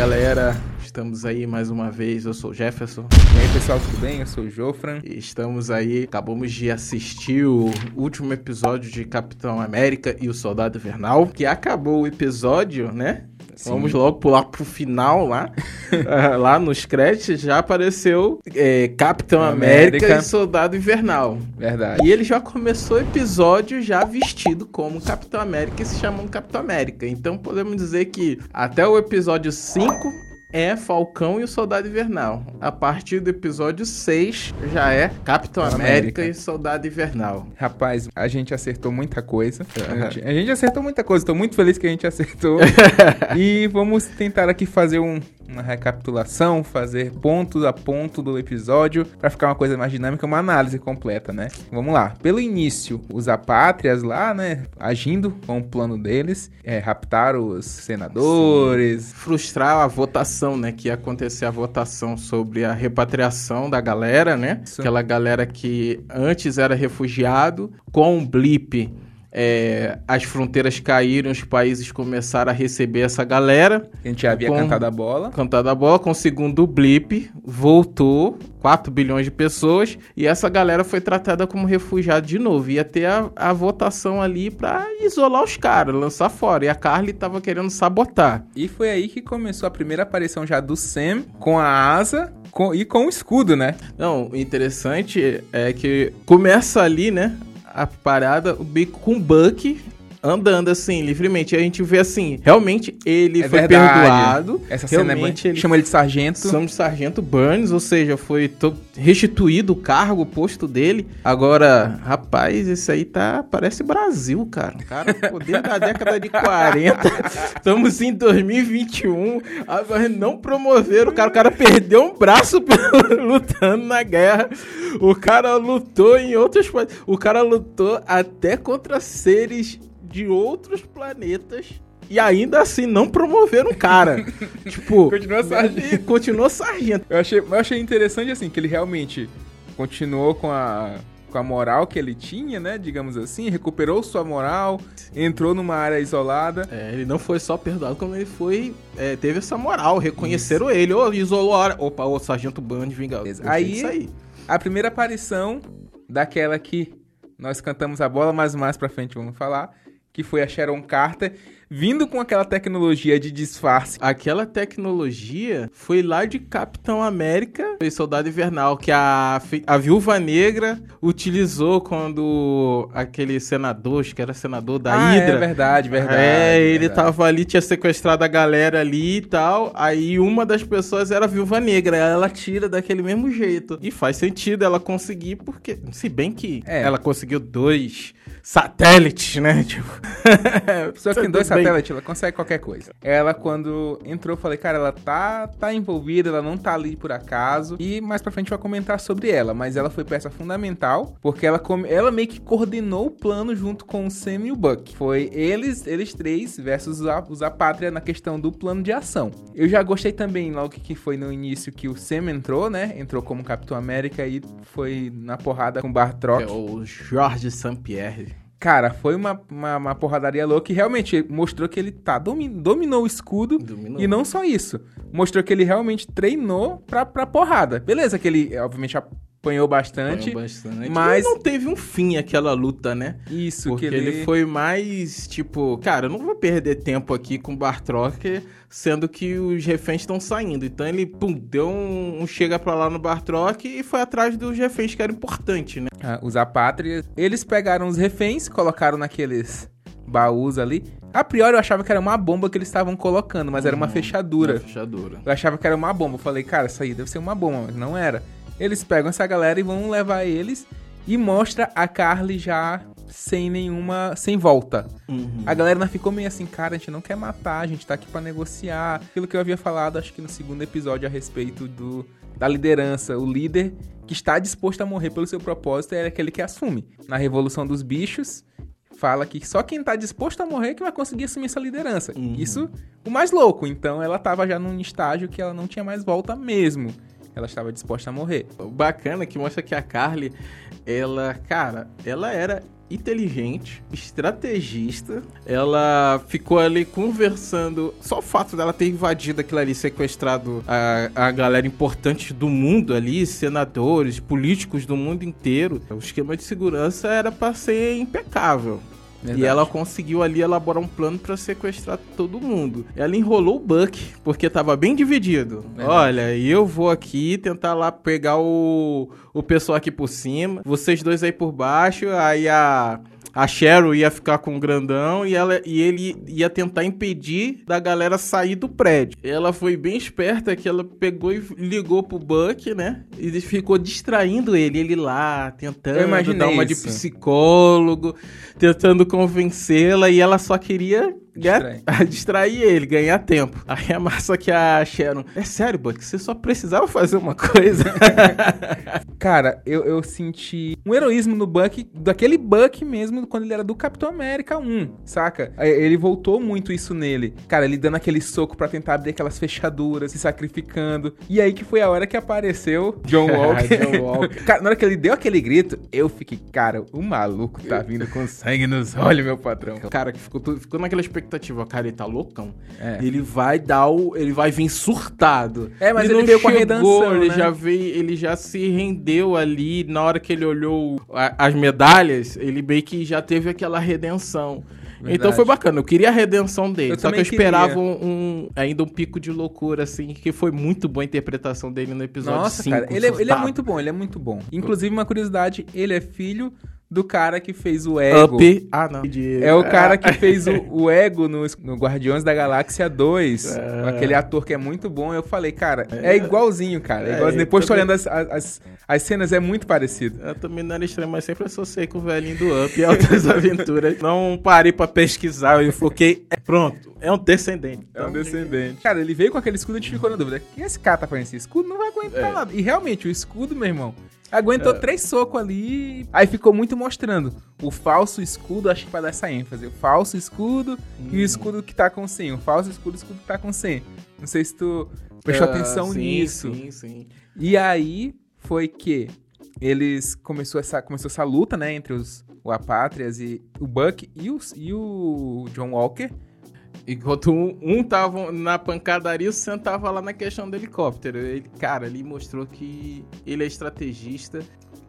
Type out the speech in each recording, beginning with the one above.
galera, estamos aí mais uma vez. Eu sou o Jefferson. E aí pessoal, tudo bem? Eu sou o Jofran. E estamos aí, acabamos de assistir o último episódio de Capitão América e o Soldado Invernal, que acabou o episódio, né? Sim. Vamos logo pular pro final lá. Ah, lá nos créditos já apareceu é, Capitão América. América. e Soldado Invernal. Verdade. E ele já começou o episódio já vestido como Capitão América e se chamando Capitão América. Então podemos dizer que até o episódio 5 é Falcão e o Soldado Invernal. A partir do episódio 6 já é Capitão América, América. e Soldado Invernal. Rapaz, a gente acertou muita coisa. A gente, a gente acertou muita coisa. Tô muito feliz que a gente acertou. e vamos tentar aqui fazer um- uma recapitulação, fazer pontos a ponto do episódio pra ficar uma coisa mais dinâmica, uma análise completa, né? Vamos lá. Pelo início, os apátrias lá, né, agindo com o plano deles, é, raptar os senadores, Frustrar a votação, né? Que ia acontecer a votação sobre a repatriação da galera, né? Isso. Aquela galera que antes era refugiado. Com o blip, é, as fronteiras caíram, os países começaram a receber essa galera. a gente já havia Com- cantado a bola. Cantada a bola, com o segundo blip, voltou 4 bilhões de pessoas e essa galera foi tratada como refugiado de novo. Ia ter a, a votação ali pra isolar os caras, lançar fora. E a Carly tava querendo sabotar. E foi aí que começou a primeira aparição já do Sam com a asa com- e com o escudo, né? Não, o interessante é que começa ali, né? A parada, o bico com o Buck andando assim, livremente. E a gente vê assim, realmente ele É foi verdade. perdoado. Essa cena é realmente ele Chama ele de sargento. São de Sargento Burns, ou seja, foi restituído o cargo, o posto dele. Agora, rapaz, esse aí tá. Parece Brasil, cara. Cara, poder da década de 40. Estamos em 2021. Agora não promoveram o cara. O cara perdeu um braço lutando na guerra. O cara lutou em outros países. O cara lutou até contra seres de outros planetas. E ainda assim não promoveram o cara. tipo, Continua sargento. e Continuou sargento. Eu achei, eu achei interessante, assim, que ele realmente continuou com a, com a moral que ele tinha, né? Digamos assim, recuperou sua moral, entrou numa área isolada. É, ele não foi só perdoado, como ele foi. é, teve essa moral, reconheceram ele. Ô, isolou a hora. Opa, o Sargento Band. Gostei Aí- aí. A primeira aparição daquela que nós cantamos a bola, mas mais pra frente vamos falar, que foi a Sharon Carter, vindo com aquela tecnologia de disfarce. Aquela tecnologia foi lá de Capitão América e Soldado Invernal, que a, a Viúva Negra utilizou quando aquele senador, acho que era senador da ah, Hydra. É verdade, verdade. é, ele verdade. tava ali, tinha sequestrado a galera ali e tal. Aí uma das pessoas era a Viúva Negra. Ela tira daquele mesmo jeito. E faz sentido ela conseguir, porque. Se bem que É. ela conseguiu dois satélites, né? Tipo. Só que em tudo dois bem. Satélites ela consegue qualquer coisa. Ela, quando entrou, eu falei, cara, ela tá, tá envolvida, ela não tá ali por acaso. E mais pra frente vai comentar sobre ela. Mas ela foi peça fundamental, porque ela, come- ela meio que coordenou o plano junto com o Sam e o Buck. Foi eles, eles três versus a- os Apátria na questão do plano de ação. Eu já gostei também, logo que foi no início, que o Sam entrou, né? Entrou como Capitão América e foi na porrada com o Bartrock. É o Jorge Sampierre. Cara, foi uma, uma, uma porradaria louca e realmente mostrou que ele tá domi- dominou o escudo. Dominou. E não só isso. Mostrou que ele realmente treinou pra, pra porrada. Beleza, que ele obviamente apanhou bastante. Apanhou bastante. mas- não teve um fim aquela luta, né? Isso, Porque que ele... foi mais tipo, cara, eu não vou perder tempo aqui com o Bartrock, sendo que os reféns estão saindo. Então ele, pum, deu um, um chega pra lá no Bartrock e foi atrás dos reféns que era importante, né? Ah, os apátrias. Eles pegaram os reféns, colocaram naqueles baús ali. A priori eu achava que era uma bomba que eles estavam colocando, mas era uma fechadura. Uma fechadura. Eu achava que era uma bomba. Eu falei, cara, isso aí deve ser uma bomba, mas não era. Eles pegam essa galera e vão levar eles e mostra a Carly já sem nenhuma. sem volta. Uhum. A galera ficou meio assim, cara, a gente não quer matar, a gente tá aqui pra negociar. Aquilo que eu havia falado, acho que no segundo episódio, a respeito do, da liderança. O líder que está disposto a morrer pelo seu propósito é aquele que assume. Na Revolução dos Bichos, fala que só quem tá disposto a morrer que vai conseguir assumir essa liderança. Uhum. Isso, o mais louco. Então ela tava já num estágio que ela não tinha mais volta mesmo. Ela estava disposta a morrer. Bacana é que mostra que a Carly, ela, cara, ela era inteligente, estrategista. Ela ficou ali conversando. Só o fato dela ter invadido aquilo ali, sequestrado a, a galera importante do mundo ali, senadores, políticos do mundo inteiro. O esquema de segurança era para ser impecável. Verdade. E ela conseguiu ali elaborar um plano para sequestrar todo mundo. Ela enrolou o Buck, porque tava bem dividido. Verdade. Olha, eu vou aqui tentar lá pegar o, o pessoal aqui por cima, vocês dois aí por baixo, aí a a Cheryl ia ficar com o grandão e, ela, e ele ia tentar impedir da galera sair do prédio. Ela foi bem esperta que ela pegou e ligou pro Buck, né? E ficou distraindo ele, ele lá, tentando dar uma isso. de psicólogo, tentando convencê-la e ela só queria Distrair. distrair ele, ganhar tempo. Aí a massa que a Sharon. É sério, Buck, você só precisava fazer uma coisa. Cara, eu, eu senti um heroísmo no Buck, daquele Buck mesmo, quando ele era do Capitão América 1, saca? Ele voltou muito isso nele. Cara, ele dando aquele soco para tentar abrir aquelas fechaduras, se sacrificando. E aí que foi a hora que apareceu John Walker. John Walker. cara, na hora que ele deu aquele grito, eu fiquei, cara, o maluco tá vindo com sangue nos olhos, meu patrão. Cara, que ficou, ficou naquela expectativa expectativa, cara, ele tá loucão. É. Ele vai dar o. Ele vai vir surtado. É, mas ele, ele veio chegou, com a redenção. Ele né? já veio, ele já se rendeu ali. Na hora que ele olhou a, as medalhas, ele meio que já teve aquela redenção. Verdade. Então foi bacana, eu queria a redenção dele. Eu só que eu esperava um, um, ainda um pico de loucura, assim, que foi muito boa a interpretação dele no episódio Nossa, 5. Cara, ele, é, ele é muito bom, ele é muito bom. Inclusive, uma curiosidade, ele é filho do cara que fez o Ego. Up. Ah, não. É o cara que fez o, o Ego no, no, Guardiões da Galáxia 2. É. Aquele ator que é muito bom. Eu falei, cara, é, é igualzinho, cara. É igualzinho. Depois tô olhando as, as, as, cenas, é muito parecido. Eu também não era estranho, mas sempre associei com o velhinho do Up e Altas Aventuras. Não parei pra pesquisar, eu foquei. É, pronto, é um descendente. É um descendente. Cara, ele veio com aquele escudo e a gente ficou na dúvida. que esse cara tá fazendo esse escudo? Não vai aguentar é. nada. E realmente, o escudo, meu irmão, Aguentou é. três socos ali. Aí ficou muito mostrando o falso escudo, acho que pra dar essa ênfase. O falso escudo hum. e o hum. escudo que tá com 100. O falso escudo e o escudo que tá com 100. Não sei se tu prestou uh, atenção sim, nisso. Sim, sim. E aí foi que eles começou essa, começou essa luta, né, entre os o Apátrias e o Buck e, e o John Walker. Enquanto um, um tava na pancadaria, o Sam tava lá na questão do helicóptero. Ele, cara, ele mostrou que ele é estrategista.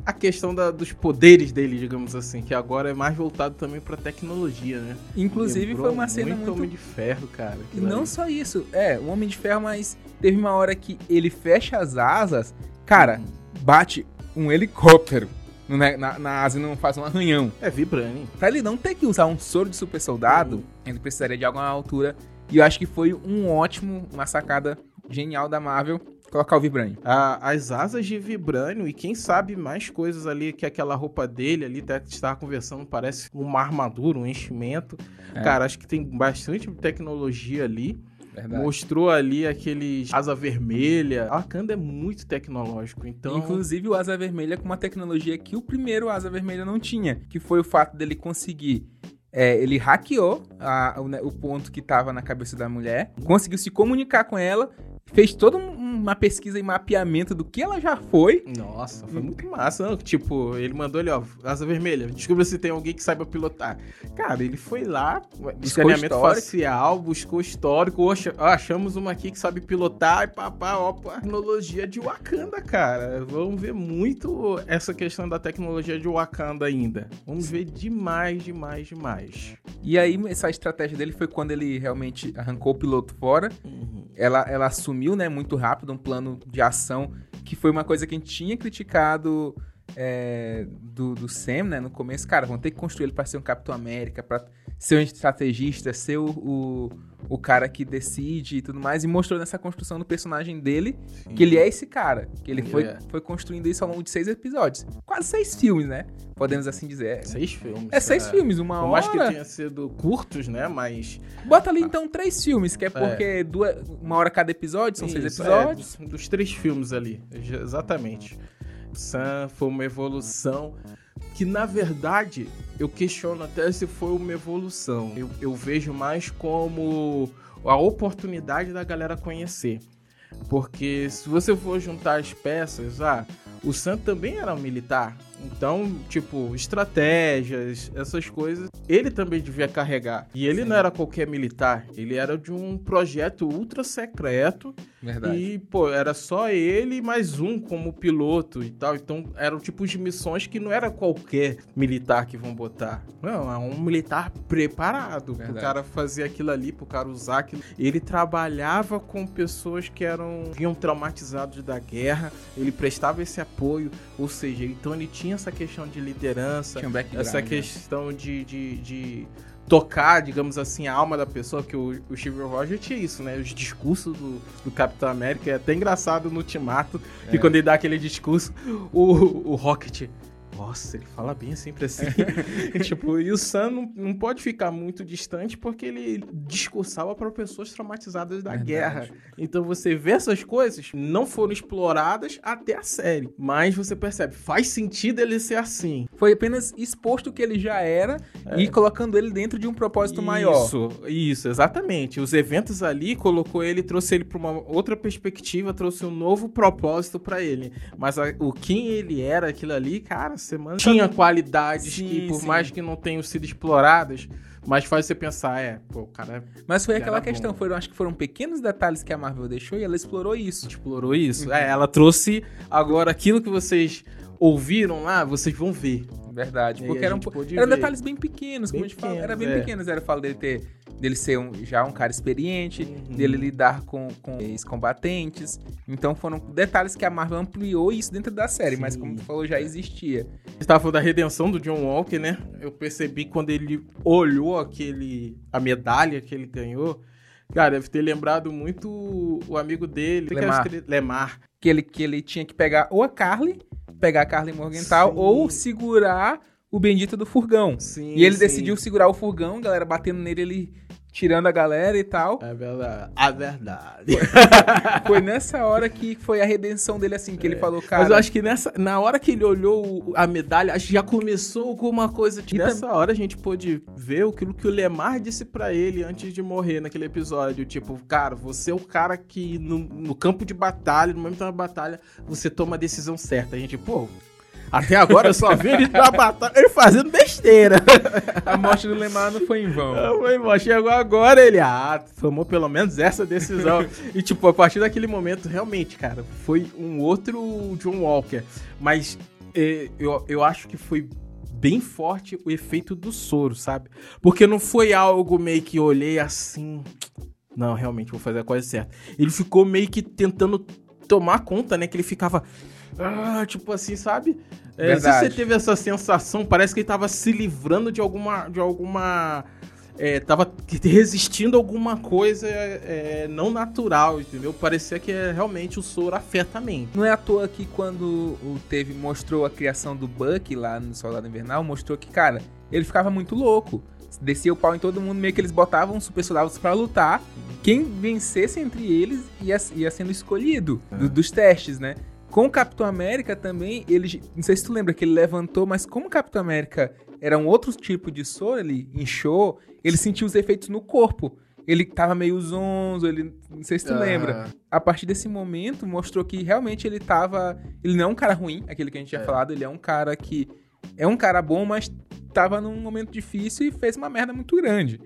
A questão da, dos poderes dele, digamos assim, que agora é mais voltado também pra tecnologia, né? Inclusive Lembrou foi uma cena muito... muito... Homem de Ferro, cara. E não ali. só isso. É, o Homem de Ferro, mas teve uma hora que ele fecha as asas, cara, uhum. bate um helicóptero na, na, na asa e não faz um arranhão. É vibrante. Pra ele não ter que usar um soro de super soldado, uhum. ele precisaria de alguma altura. E eu acho que foi um ótimo, uma sacada genial da Marvel colocar o Vibranium. as asas de Vibranium e quem sabe mais coisas ali que aquela roupa dele ali, até que estava conversando, parece uma armadura, um enchimento. É. Cara, acho que tem bastante tecnologia ali. Verdade. Mostrou ali aqueles asa vermelha. A Wakanda é muito tecnológico, então... Inclusive o asa vermelha com uma tecnologia que o primeiro asa vermelha não tinha, que foi o fato dele conseguir é, ele hackeou a, o, o, ponto que estava na cabeça da mulher, conseguiu se comunicar com ela, fez toda uma pesquisa e mapeamento do que ela já foi. Nossa, foi muito massa. Não? Tipo, ele mandou ali, ó, asa vermelha, descubra se tem alguém que saiba pilotar. Cara, ele foi lá, escaneamento facial, buscou histórico, achamos uma aqui que sabe pilotar e papá, ó, tecnologia de Wakanda, cara. Vamos ver muito essa questão da tecnologia de Wakanda ainda. Vamos ver demais, demais, demais. E aí, essa estratégia dele foi quando ele realmente arrancou o piloto fora. Uhum. Ela, ela assumiu, né, muito rápido um plano de ação que foi uma coisa que a gente tinha criticado é, do, do Sam, né, no começo. Cara, vão ter que construir ele para ser um Capitão América, para ser um estrategista, ser o, o, o, cara que decide e tudo mais. E mostrou nessa construção do personagem dele Sim. que ele é esse cara. Que ele foi, é. foi construindo isso ao longo de seis episódios. Quase seis filmes, né? Podemos assim dizer. Seis filmes. É seis é. filmes, uma Por hora. Mais que tenha sido curtos, né? Mas. Bota ali então três filmes, que é, é. porque é. Duas, uma hora cada episódio, são isso, seis episódios. É, dos três filmes ali, exatamente. Sam foi uma evolução que na verdade eu questiono até se foi uma evolução. Eu, eu vejo mais como a oportunidade da galera conhecer. Porque se você for juntar as peças, ah, o Sam também era um militar. Então, tipo, estratégias, essas coisas, ele também devia carregar. E ele Sim. não era qualquer militar, ele era de um projeto ultra secreto. Verdade. E, pô, era só ele e mais um como piloto e tal. Então, eram tipos de missões que não era qualquer militar que vão botar. Não, é um militar preparado Verdade. pro cara fazer aquilo ali, pro cara usar aquilo. Ele trabalhava com pessoas que eram vinham traumatizados da guerra, ele prestava esse apoio, ou seja, então ele tinha essa questão de liderança, um essa né? questão né? de, de, de, tocar, digamos assim, a alma da pessoa, que o, o Steve Rogers tinha isso, né? Os discursos do, do Capitão América é até engraçado no Ultimato, é. que quando ele dá aquele discurso, o, o Rocket nossa, ele fala bem sempre assim. tipo, e o Sam não, não pode ficar muito distante porque ele discursava para pessoas traumatizadas da Verdade. guerra. Então você vê essas coisas não foram exploradas até a série. Mas você percebe, faz sentido ele ser assim. Foi apenas exposto o que ele já era é. e colocando ele dentro de um propósito isso, maior. Isso, isso, exatamente. Os eventos ali colocou ele, trouxe ele para uma outra perspectiva, trouxe um novo propósito para ele. Mas a, o quem ele era, aquilo ali, cara, semana tinha qualidades sim, que, por sim. mais que não tenham sido exploradas, mas faz você pensar, é, pô, o cara. Mas foi aquela questão, foram, acho que foram pequenos detalhes que a Marvel deixou e ela explorou isso. Explorou isso. Uhum. É, ela trouxe agora aquilo que vocês ouviram lá, vocês vão ver. Verdade. Porque eram, eram detalhes bem pequenos, bem como a gente pequenos, fala. Era bem é. pequenos. Era fala dele ter. Dele ser um, já um cara experiente, uhum. dele lidar com, com ex-combatentes. Então foram detalhes que a Marvel ampliou isso dentro da série, Sim. mas como tu falou, já existia. Estava falando da redenção do John Walker, né? Eu percebi quando ele olhou aquele. a medalha que ele ganhou. Cara, deve ter lembrado muito o amigo dele, Lemar. Que Lemar. Que ele, que ele tinha que pegar ou a Carly pegar a Carly Morgenthau ou segurar o bendito do furgão. Sim, e ele sim. decidiu segurar o furgão, galera batendo nele, ele tirando a galera e tal. É verdade. A verdade. Foi nessa hora que foi a redenção dele, assim, que é. ele falou, cara. Mas eu acho que nessa, na hora que ele olhou a medalha, acho que já começou alguma coisa. Tipo, nessa tam... hora a gente pôde ver aquilo que o Lemar disse para ele antes de morrer naquele episódio. Tipo, cara, você é o cara que no, no campo de batalha, no momento da batalha, você toma a decisão certa. A gente, pô, até agora eu só vi ele na batalha, ele fazendo besteira. A morte do Lemar não foi em vão. Não foi em vão. Chegou agora, ele, ah, tomou pelo menos essa decisão. e, tipo, a partir daquele momento, realmente, cara, foi um outro John Walker. Mas eh, eu, eu acho que foi bem forte o efeito do soro, sabe? Porque não foi algo meio que olhei assim. Não, realmente, vou fazer a coisa certa. Ele ficou meio que tentando tomar conta, né? Que ele ficava. Ah, tipo assim, sabe? É, se você teve essa sensação, parece que ele tava se livrando de alguma. De alguma é, tava resistindo a alguma coisa é, não natural, entendeu? Parecia que é, realmente o soro afeta a mente. Não é à toa que quando o teve mostrou a criação do Buck lá no Soldado Invernal, mostrou que, cara, ele ficava muito louco. Descia o pau em todo mundo, meio que eles botavam super soldados para lutar. Quem vencesse entre eles ia, ia sendo escolhido do, dos testes, né? Com o Capitão América também, ele. Não sei se tu lembra que ele levantou, mas como o Capitão América era um outro tipo de soro, ele inchou, ele sentiu os efeitos no corpo. Ele tava meio zonzo, ele. Não sei se tu lembra. A partir desse momento, mostrou que realmente ele tava. Ele não é um cara ruim, aquele que a gente tinha é. falado, ele é um cara que. É um cara bom, mas tava num momento difícil e fez uma merda muito grande.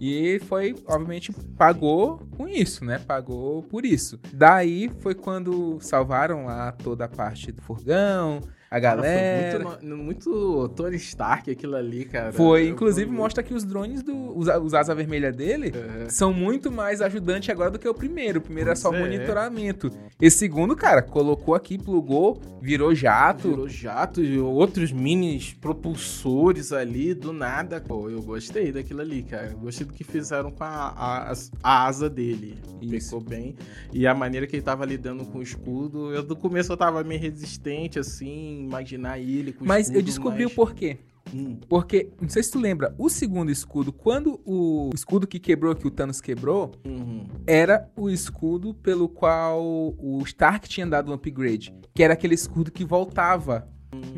E foi, obviamente, pagou com isso, né? Pagou por isso. Daí foi quando salvaram lá toda a parte do furgão, a galera. Cara, muito, muito, Tony Stark aquilo ali, cara. Foi, inclusive mostra que os drones do. Os, os asa vermelha dele uhum. são muito mais ajudantes agora do que o primeiro. O primeiro pois é só é. monitoramento. Esse segundo, cara, colocou aqui, plugou, virou jato. Virou jato e outros minis propulsores ali, do nada. Pô, eu gostei daquilo ali, cara. Eu gostei do que fizeram com a, a, a asa dele. Isso. Ficou bem. E a maneira que ele tava lidando com o escudo. Eu do começo eu tava meio resistente, assim imaginar ele com Mas escudo, eu descobri mas... o porquê. Hum. Porque, não sei se tu lembra, o segundo escudo, quando o escudo que quebrou, que o Thanos quebrou, uhum. era o escudo pelo qual o Stark tinha dado um upgrade. Que era aquele escudo que voltava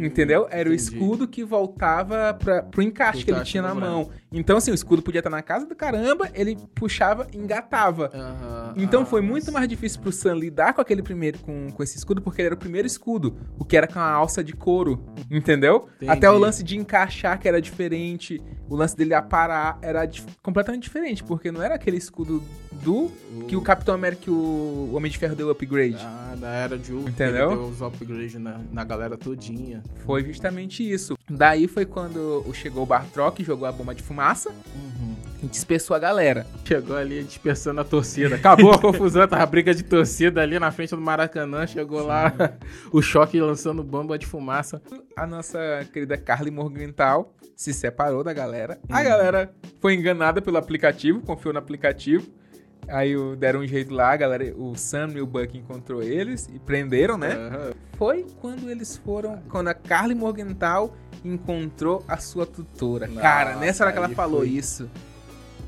Entendeu? Era o entendi. escudo que voltava pra, pro encaixe que ele tinha na braço. mão. Então, assim, o escudo podia estar na casa do caramba, ele puxava e engatava. Então ah, foi muito mais difícil pro Sam lidar com aquele primeiro, com, com esse escudo, porque ele era o primeiro escudo, o que era com a alça de couro, entendeu? Entendi. Até o lance de encaixar que era diferente, o lance dele aparar era dif- completamente diferente, porque não era aquele escudo do que o Capitão América e o Homem de Ferro deu upgrade. Ah, da era de Ultron. Entendeu? Ele deu os upgrades na, na galera todinha. Foi justamente isso. Daí foi quando chegou o Bartrock, jogou a bomba de fumaça e dispersou a galera. Chegou ali dispersando a torcida. Acabou a confusão, tava briga de torcida ali na frente do Maracanã. Chegou lá o choque lançando bomba de fumaça. A nossa querida Carly Morgenthau se separou da galera. A galera foi enganada pelo aplicativo, confiou no aplicativo. Aí o- deram um jeito lá, a galera, o Sam e o Buck encontrou eles e prenderam, né? Aham. Foi quando eles foram, quando a Carly Morgenthau encontrou a sua tutora. Nossa, Cara, nessa hora que ela falou foi. isso,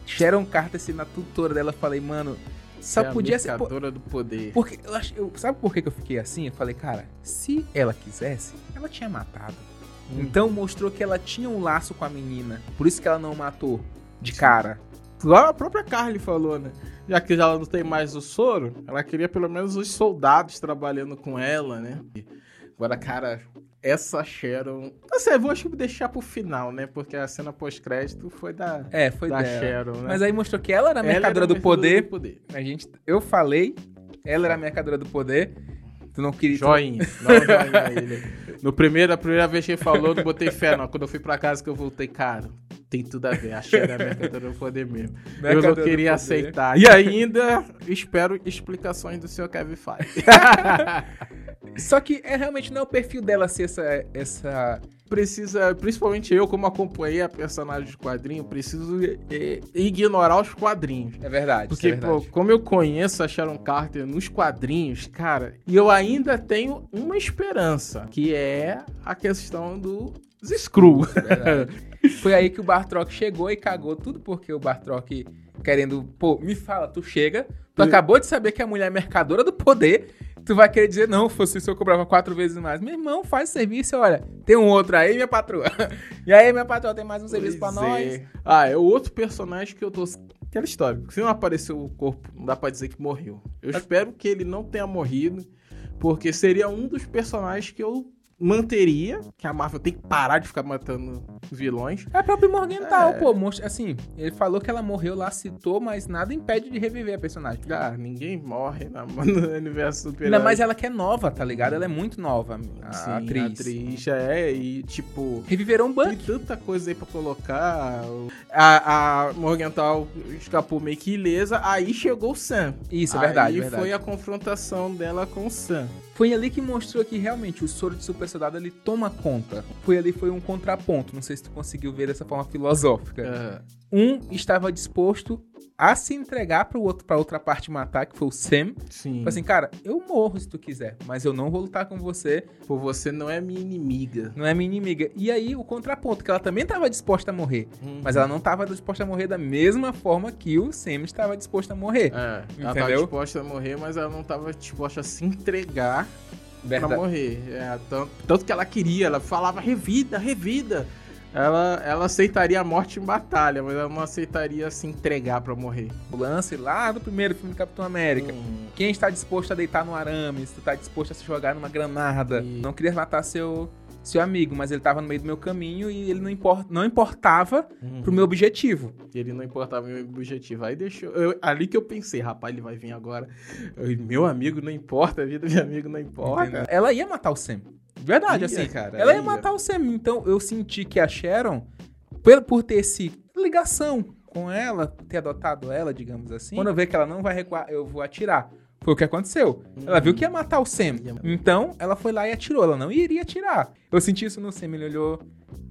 Sharon Carter sendo a tutora dela, eu falei, mano, só É podia ser... mercadora do poder. porque eu acho, eu- sabe por que eu fiquei assim? Eu falei, cara, se ela quisesse, ela tinha matado. Hum. Então mostrou que ela tinha um laço com a menina. Por isso que ela não matou de cara. Igual a própria Carly falou, né? Já que ela não tem mais o soro, ela queria pelo menos os soldados trabalhando com ela, né? Agora, cara, essa Sharon. Não sei, eu vou acho que deixar pro final, né? Porque a cena pós-crédito foi da, É, foi da dela. Sharon, né? Mas aí mostrou que ela era a mercadora do poder. do poder. A gente, eu falei, ela era a mercadora do poder. Tu não queria. Joinha. Dá um joinha aí, né? No primeiro, a primeira vez que ele falou, eu não botei fé, não. Quando eu fui pra casa que eu voltei, cara, tem tudo a ver. A Sharon é a mercadora do poder mesmo. eu Mercadora não queria aceitar. E ainda espero explicações do seu Kevin Feige. Só que é realmente não é o perfil dela ser essa. essa... Precisa, principalmente eu, como acompanhei a personagem de quadrinho, preciso é, ignorar os quadrinhos. É verdade. Porque, é verdade. pô, como eu conheço a Sharon Carter nos quadrinhos, cara, e eu ainda tenho uma esperança, que é a questão do Skrull. Verdade. Foi aí que o Bartrock chegou e cagou tudo, porque o Bartrock querendo, pô, me fala, tu chega, tu acabou de saber que a mulher é mercadora do poder, tu vai querer dizer, não, fosse isso eu cobrava quatro vezes mais. Meu irmão, faz serviço, olha, tem um outro aí, minha patroa. E aí, minha patroa, tem mais um serviço pra Pois nós. é. Ah, é o outro personagem que eu tô. Aquela história. Se não apareceu o corpo, não dá pra dizer que morreu. Eu espero que ele não tenha morrido, porque seria um dos personagens que eu manteria. Que a Marvel tem que parar de ficar matando vilões. É a própria Morgenthal, É. pô, assim, ele falou que ela morreu lá, citou, mas nada impede de reviver a personagem. Ah, ninguém morre na, no universo super Ainda mais ela que é nova, tá ligado? Ela é muito nova, a Sim, atriz. A atriz é, e tipo. Reviveram um Tem Buck. tanta coisa aí pra colocar. A, a Morgenthal escapou meio que ilesa, aí chegou o Sam. Isso, é verdade, Aí verdade. foi a confrontação dela com o Sam. Foi ali que mostrou que realmente o soro de super soldado ele toma conta. Foi ali foi um contraponto. Não sei se tu conseguiu ver dessa forma filosófica. É, Um estava disposto a se entregar para outro para outra parte matar, que foi o Sam. sim. Falou assim, cara, eu morro se tu quiser, mas eu não vou lutar com você. Por você não é minha inimiga. Não é minha inimiga. E aí o contraponto que ela também estava disposta a morrer, mas ela não estava disposta a morrer da mesma forma que o Sam estava disposto a morrer. É, ela tava Entendeu? disposta a morrer, mas ela não tava disposta a se entregar pra Verdade. morrer. É, tanto, tanto que ela queria, ela falava revida, revida. Ela, ela aceitaria a morte em batalha, mas ela não aceitaria se entregar pra morrer. O lance lá do primeiro filme do Capitão América. Hum, Quem está disposto a deitar no arame, se tu tá disposto a se jogar numa granada. E- Não queria matar seu, seu amigo, mas ele tava no meio do meu caminho e ele não, impor, não importava uhum. pro meu objetivo. Ele não importava meu objetivo. Aí deixou. eu- ali que eu pensei, rapaz, ele vai vir agora. Eu, meu amigo não importa, a vida do meu amigo não importa. Entendeu? Ela ia matar o Sam. Verdade, Ia, assim. cara, ela ia, ia. matar o Sam. Então eu senti que a Sharon, por, por ter esse ligação com ela, ter adotado ela, digamos assim, quando eu ver que ela não vai recuar, eu vou atirar. Foi o que aconteceu. Ela viu que ia matar o Sam. Então, ela foi lá e atirou. Ela não iria atirar. Eu senti isso no Sam. Ele olhou,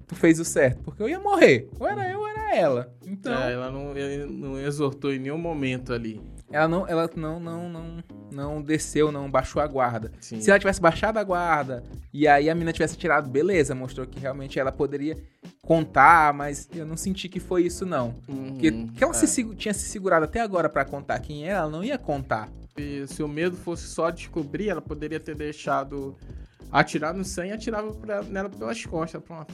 tu fez o certo. Porque eu ia morrer. Ou era eu, ou era ela. Então, É, ela não, ele não exortou em nenhum momento ali. Ela não, ela não, não, não, não desceu, não baixou a guarda. Sim. Se ela tivesse baixado a guarda e aí a mina tivesse tirado, beleza, mostrou que realmente ela poderia contar, mas eu não senti que foi isso, não. Uhum, Porque que ela é. se tinha se segurado até agora pra contar quem era, ela não ia contar. E se o medo fosse só descobrir, ela poderia ter deixado atirar no Sam e atirava pra, nela pelas costas, pronto.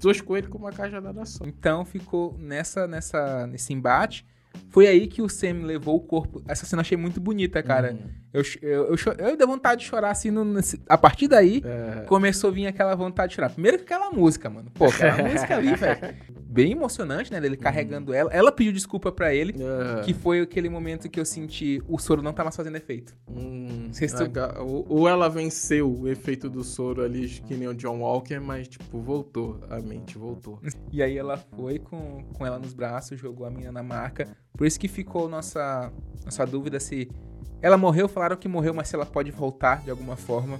Toscou ele com uma cajadada só. Então ficou nessa, nessa, nesse embate. Foi aí que o Sam levou o corpo. Essa cena eu achei muito bonita, cara. Uhum. Eu, eu, eu, eu dei vontade de chorar assim. No, nesse- a partir daí, É. começou a vir aquela vontade de chorar. Primeiro que aquela música, mano. Pô, aquela música ali, velho. Bem emocionante, né? Dele carregando ela. Ela pediu desculpa pra ele. É. Que foi aquele momento que eu senti o soro não tá mais fazendo efeito. Hum, ou ela venceu o efeito do soro ali, que nem o John Walker, mas, tipo, voltou. A mente voltou. E aí ela foi com, com ela nos braços, jogou a menina na marca. Por isso que ficou nossa, nossa dúvida se ela morreu. Falaram que morreu, mas se ela pode voltar de alguma forma.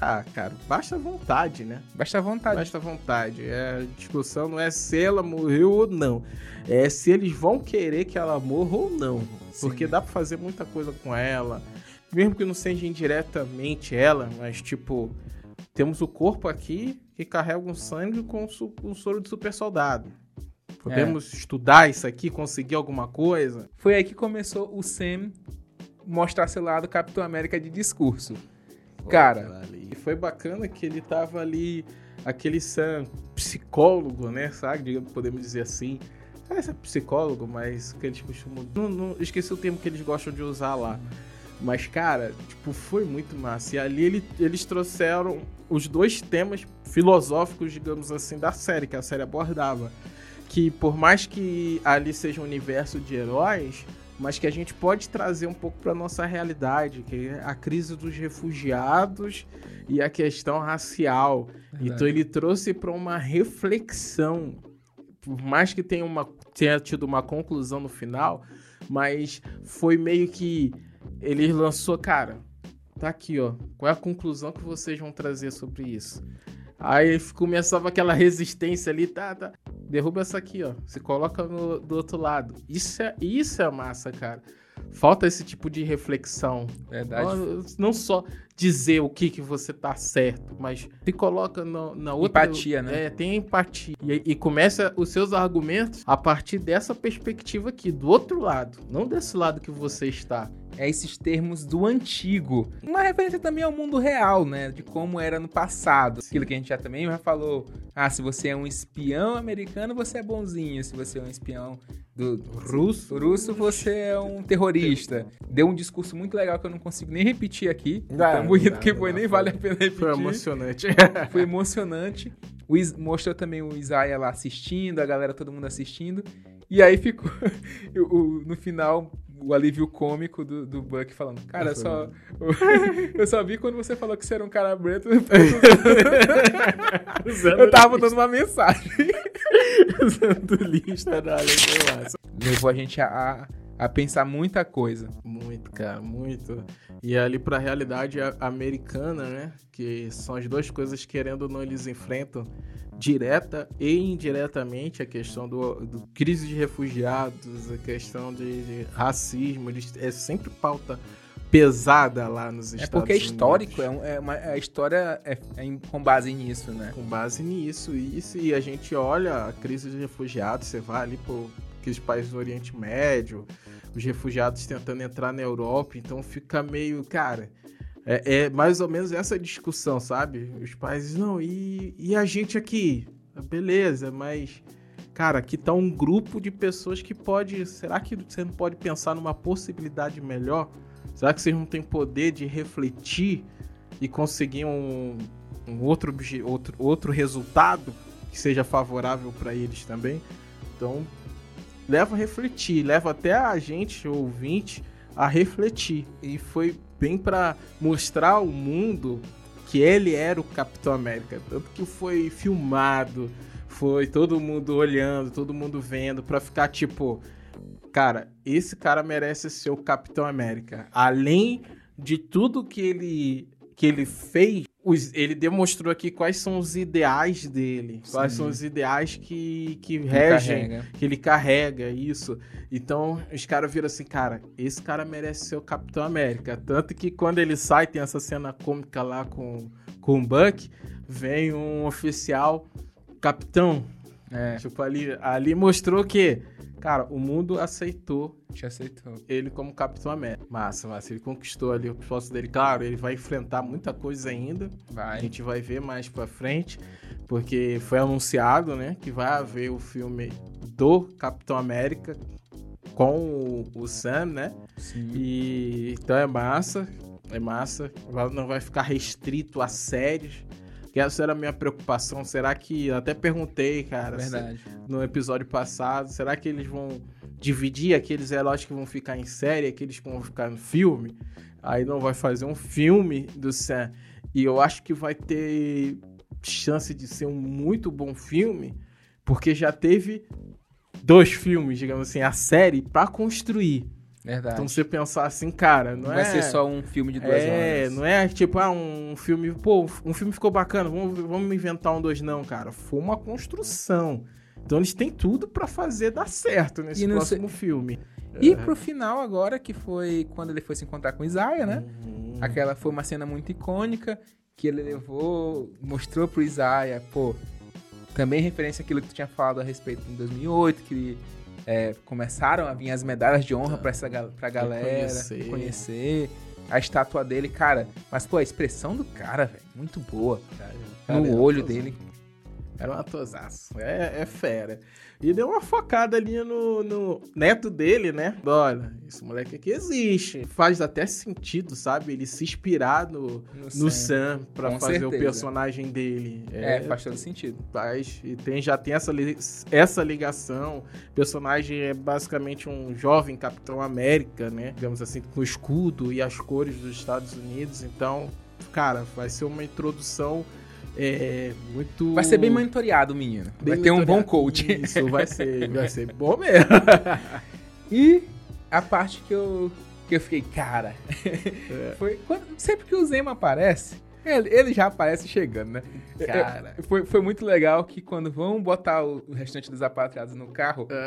Ah, cara, basta vontade, né? Basta vontade. Basta vontade. É, a discussão não é se ela morreu ou não. É se eles vão querer que ela morra ou não. Sim. Porque dá pra fazer muita coisa com ela. Mesmo que não seja indiretamente ela, mas tipo, temos o corpo aqui que carrega um sangue com um soro de super soldado. Podemos estudar isso aqui, conseguir alguma coisa. Foi aí que começou o Sam mostrar seu lado Capitão América de discurso. Cara, E foi bacana que ele tava ali, aquele Sam psicólogo, né? Sabe? Podemos dizer assim. Esse é psicólogo, mas que eles costumam. Não, não, esqueci o termo que eles gostam de usar lá. Mas, cara, tipo, foi muito massa. E ali ele- eles trouxeram os dois temas filosóficos, digamos assim, da série, que a série abordava. Que por mais que ali seja um universo de heróis, mas que a gente pode trazer um pouco para nossa realidade, que é a crise dos refugiados e a questão racial. Verdade. Então ele trouxe para uma reflexão, por mais que tenha, uma, tenha tido uma conclusão no final, mas foi meio que ele lançou, cara, tá aqui, ó, qual é a conclusão que vocês vão trazer sobre isso? Aí começava aquela resistência ali, tá, tá. Derruba essa aqui, ó. Se coloca no- do outro lado. Isso é, isso é massa, cara. Falta esse tipo de reflexão. verdade. Não só dizer o que, que você tá certo, mas se coloca no- na outra. Empatia, né? É, tem empatia. E, e começa os seus argumentos a partir dessa perspectiva aqui, do outro lado. Não desse lado que você está. É esses termos do antigo. Uma referência também ao mundo real, né? De como era no passado. Aquilo que a gente já também já falou. Ah, se você é um espião americano, você é bonzinho. Se você é um espião do Russo. russo, você é um terrorista. Deu um discurso muito legal que eu não consigo nem repetir aqui. Não, Tão bonito que foi, nem vale a pena repetir. Foi emocionante. Foi emocionante. O Is- mostrou também o Isaiah lá assistindo, a galera, todo mundo assistindo. E aí ficou o- no final o alívio cômico do, do Buck falando: Cara, eu só, eu só vi quando você falou que você era um cara preto. eu tava dando uma mensagem. usando lista da. Levou a gente a, a, a pensar muita coisa. Muito, cara, muito. E ali realidade a- americana, né? Que são as duas coisas que, querendo ou não, eles enfrentam direta e indiretamente a questão do, do crise de refugiados, a questão de, de racismo, eles, é sempre pauta pesada lá nos É Estados porque é Unidos. histórico, é, é uma, a história é, é com base nisso, né? Com base nisso, isso, e a gente olha a crise de refugiados, você vai ali por aqueles países do Oriente Médio, os refugiados tentando entrar na Europa, então fica meio, cara, é, é mais ou menos essa discussão, sabe? Os países, não, e, e a gente aqui? Beleza, mas, cara, aqui tá um grupo de pessoas que pode, será que você não pode pensar numa possibilidade melhor? Será que vocês não têm poder de refletir e conseguir um, um outro, outro, outro resultado que seja favorável para eles também. Então, leva a refletir, leva até a gente, ouvinte, a refletir. E foi bem para mostrar ao mundo que ele era o Capitão América. Tanto que foi filmado, foi todo mundo olhando, todo mundo vendo, para ficar tipo. Cara, esse cara merece ser o Capitão América. Além de tudo que ele, que ele fez, os- ele demonstrou aqui quais são os ideais dele. Quais Sim. são os ideais que, que regem, Carrega. que ele carrega, isso. Então, os caras viram assim, cara, esse cara merece ser o Capitão América. Tanto que quando ele sai, tem essa cena cômica lá com, com o Buck, vem um oficial, Capitão, É. Tipo, ali, ali mostrou que, Cara, o mundo aceitou Te aceitou. ele como Capitão América. Massa, massa. Ele conquistou ali o posto dele. Claro, ele vai enfrentar muita coisa ainda. A Vai. gente vai ver mais pra frente, porque foi anunciado, né, que vai haver o filme do Capitão América com o, o Sam, né? Sim. E então é massa, é massa. Não vai ficar restrito a séries. Que essa era a minha preocupação. Será que. Eu até perguntei, cara, se- Verdade. no episódio passado. Será que eles vão dividir aqueles heróis que vão ficar em série, aqueles que vão ficar no filme? Aí não vai fazer um filme do Sam. E eu acho que vai ter chance de ser um muito bom filme, porque já teve dois filmes, digamos assim, a série pra construir. Verdade. Então você pensar assim, cara, não, não é vai ser só um filme de duas é, horas. não é tipo, ah, um filme, pô, um filme ficou bacana, vamos, vamos inventar um dois, não, cara. Foi uma construção. Então eles têm tudo pra fazer dar certo nesse próximo filme. E É. pro final agora, que foi quando ele foi se encontrar com Isaiah, né? Uhum. Aquela foi uma cena muito icônica que ele levou, mostrou pro Isaiah, pô, também referência àquilo que tu tinha falado a respeito em 2008, que é, começaram a vir as medalhas de honra pra, essa, gal- pra galera Reconhecer. conhecer a estátua dele, cara. Mas, pô, a expressão do cara, velho, muito boa. Cara, No olho dele. Era um atosaço. É, é fera. E deu uma focada ali no, no neto dele, né? Olha, esse moleque aqui existe. Faz até sentido, sabe? Ele se inspirar no, no Sam pra Com fazer o certeza. personagem dele. É, faz todo sentido. faz. E tem, já tem essa, li- essa ligação. O personagem é basicamente um jovem Capitão América, né? Digamos assim, com o escudo e as cores dos Estados Unidos. Então, cara, vai ser uma introdução é, muito. Vai ser bem monitoreado, o menino. bem vai ter um bom coach. Isso, vai ser, vai ser bom mesmo. E a parte que eu, que eu fiquei, cara, foi quando- sempre que o Zemo aparece, ele, ele já aparece chegando, né? Cara. É, Foi, foi muito legal que quando vão botar o, o restante dos apatriados no carro, Ah.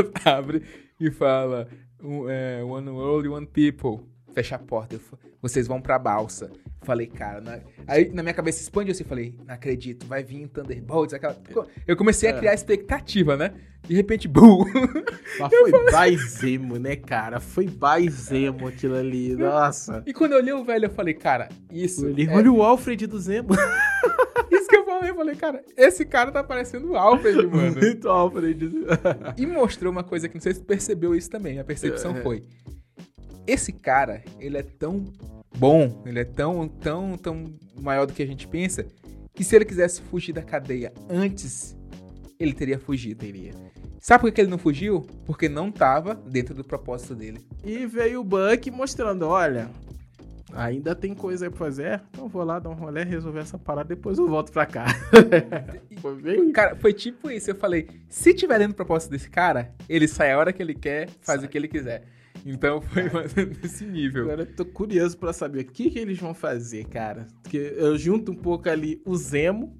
o cara abre e fala: é, One world, one people. Fecha a porta. Eu fa- Vocês vão pra balsa. Falei, cara. na- Aí na minha cabeça expandiu assim. Falei, não acredito, vai vir Thunderbolts. Aquela... Eu comecei a É. criar expectativa, né? De repente, BUM! Mas foi baizemo, né, cara? Foi baizemo aquilo ali. Nossa. E quando eu olhei o velho, eu falei, cara, isso. Ele, é- Olha o Alfred do Zemo. Isso que eu falei. Eu falei, cara, esse cara tá parecendo o Alfred, mano. Muito Alfred. E mostrou uma coisa que não sei se percebeu isso também. A percepção É. foi: esse cara, ele é tão bom, ele é tão, tão, tão maior do que a gente pensa, que se ele quisesse fugir da cadeia antes, ele teria fugido. Teria. Sabe por que ele não fugiu? Porque não tava dentro do propósito dele. E veio o Buck mostrando, olha, ainda tem coisa pra fazer, então vou lá dar um rolê, resolver essa parada, depois eu volto pra cá. Foi bem... Cara, foi tipo isso. Eu falei: se tiver dentro do propósito desse cara, ele sai a hora que ele quer, faz Sai. o que ele quiser. Então foi mais nesse nível. Agora eu tô curioso pra saber o que, que eles vão fazer, cara. Porque eu junto um pouco ali o Zemo,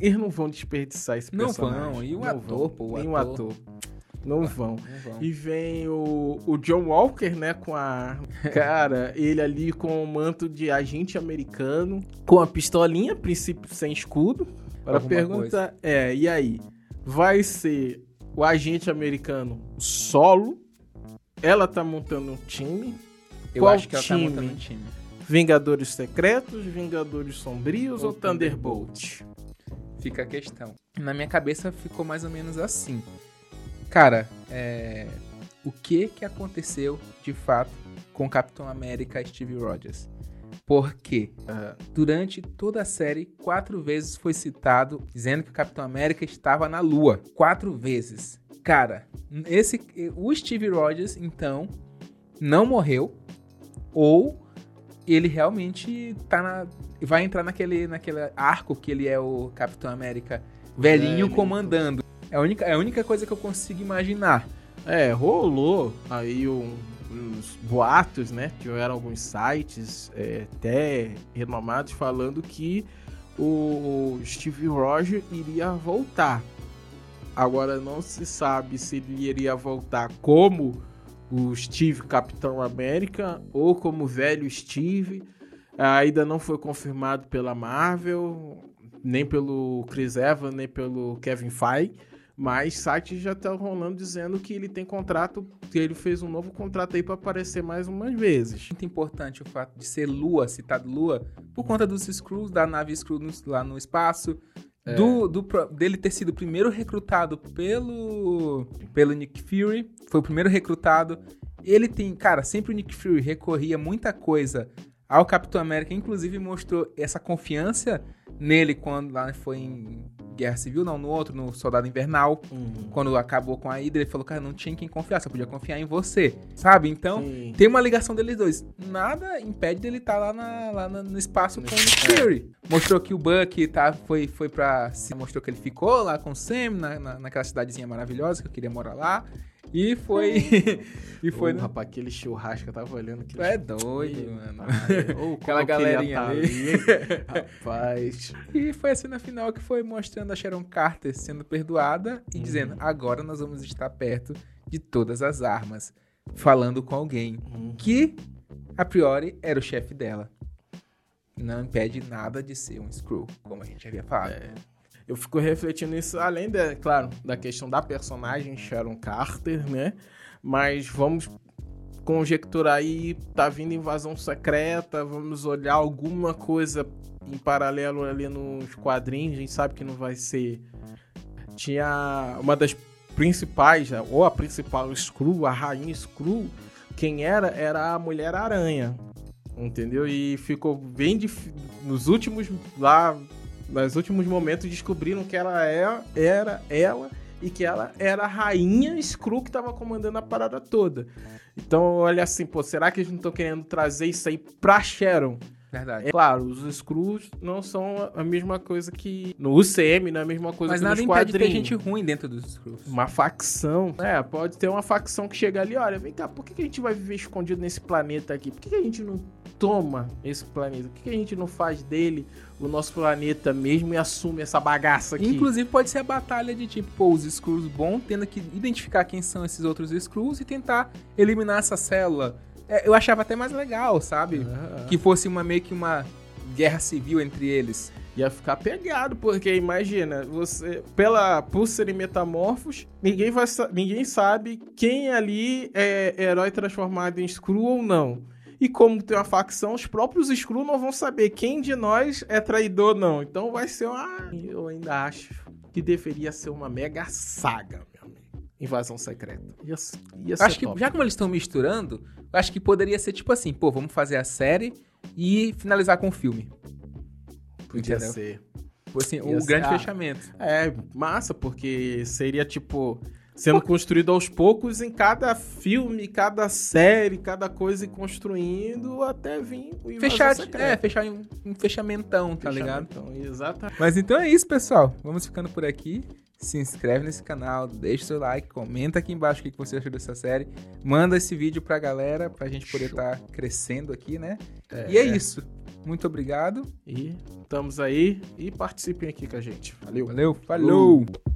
eles não vão desperdiçar esse Não personagem. vão, e o Não ator, vão. pô, o Nem o ator. ator. Não vão. Não vão. E vem o, o John Walker, né, com a... Cara, ele ali com o manto de agente americano, com a pistolinha, princípio sem escudo. Agora a Alguma pergunta é, e aí? Vai ser o agente americano solo? Ela tá montando um time? Eu Qual acho que ela tá time? montando um time. Vingadores Secretos, Vingadores Sombrios ou, Ou Thunderbolt? Fica a questão. Na minha cabeça ficou mais ou menos assim. Cara, é... o que que aconteceu de fato com o Capitão América Steve Rogers? Porque Ah, durante toda a série, quatro vezes foi citado dizendo que o Capitão América estava na Lua. Quatro vezes. Cara, esse, o Steve Rogers, então, não morreu. Ou ele realmente tá na, vai entrar naquele, naquele arco que ele é o Capitão América velhinho Velho. comandando. É a, única, é a única coisa que eu consigo imaginar. É, rolou aí um- uns boatos, né? Tiveram alguns sites é, até renomados falando que o Steve Rogers iria voltar. Agora não se sabe se ele iria voltar como o Steve Capitão América ou como o velho Steve. Ainda não foi confirmado pela Marvel, nem pelo Chris Evans, nem pelo Kevin Feige. Mas sites já estão rolando dizendo que ele tem contrato, que ele fez um novo contrato aí para aparecer mais umas vezes. Muito importante o fato de ser Lua, citado Lua, por conta dos Screws, da nave Screw lá no espaço, É. do, do dele ter sido o primeiro recrutado pelo, pelo Nick Fury, foi o primeiro recrutado. Ele tem, cara, sempre o Nick Fury recorria muita coisa ao Capitão América, inclusive mostrou essa confiança nele quando lá foi em Guerra Civil, não, no outro, no Soldado Invernal. Quando acabou com a Hydra, ele falou, cara, não tinha em quem confiar, só podia confiar em você, sabe? Então, Sim. tem uma ligação deles dois. Nada impede dele estar lá, na- lá na- no espaço com o Nick Fury. Mostrou que o Buck tá, foi, foi pra... Mostrou que ele ficou lá com o Sam, na, na- naquela cidadezinha maravilhosa, que eu queria morar lá. E foi... e foi... Ô, no- rapaz, aquele churrasco, eu tava olhando Tu aquele é doido, mano. Ou Aquela galerinha ali. Rapaz. E foi a cena final que foi mostrando a Sharon Carter sendo perdoada e dizendo: agora nós vamos estar perto de todas as armas. Falando com alguém que, a priori, era o chefe dela. Não impede nada de ser um Screw, como a gente havia falado. Eu fico refletindo isso, além, da, claro, da questão da personagem Sharon Carter, né? Mas vamos conjecturar aí, tá vindo invasão secreta, vamos olhar alguma coisa em paralelo ali nos quadrinhos, a gente sabe que não vai ser... Tinha uma das principais, ou a principal Screw, a rainha Screw, quem era, era a Mulher-Aranha, entendeu? E ficou bem difícil, nos últimos, lá, nos últimos momentos descobriram que ela é, era ela e que ela era a rainha Screw que tava comandando a parada toda. Então, olha assim, pô, será que eles não estão querendo trazer isso aí pra Sharon? Verdade. É claro, os Screws não são a mesma coisa que. No UCM não é a mesma coisa Mas que nada nos impede de ter quadrinhos. gente ruim dentro dos Screws. Uma facção. É, pode ter uma facção que chega ali, olha, vem cá, por que, que a gente vai viver escondido nesse planeta aqui? Por que, que a gente não toma esse planeta? Por que, que a gente não faz dele o nosso planeta mesmo e assume essa bagaça aqui? Inclusive, pode ser a batalha de tipo, pô, os Screws bons tendo que identificar quem são esses outros Screws e tentar eliminar essa célula. É, eu achava até mais legal, sabe? Ah, Que fosse uma meio que uma guerra civil entre eles. Ia ficar pegado, porque imagina, você, pela, por serem metamorfos, ninguém, vai, ninguém sabe quem ali é herói transformado em Skrull ou não. E como tem uma facção, os próprios Skrull não vão saber quem de nós é traidor não. Então vai ser uma... Eu ainda acho que deveria ser uma mega saga, meu amigo. Invasão secreta. Ia, ia acho que, top. já como eles estão misturando, eu acho que poderia ser tipo assim, pô, vamos fazer a série e finalizar com o filme. podia entendeu? ser. Tipo assim, o ser- grande ah. fechamento. É, massa, porque seria tipo sendo construído aos poucos em cada filme, cada série, cada coisa e construindo até vir o Fechar, é, fechar em um, um fechamentão, tá ligado? Então, exatamente. Mas então é isso, pessoal. Vamos ficando por aqui. Se inscreve nesse canal, deixa o seu like, comenta aqui embaixo o que você achou dessa série. Manda esse vídeo pra galera, pra gente poder estar crescendo aqui, né? E é isso. Muito obrigado. E estamos aí e participem aqui com a gente. Valeu. Valeu, falou. Falou.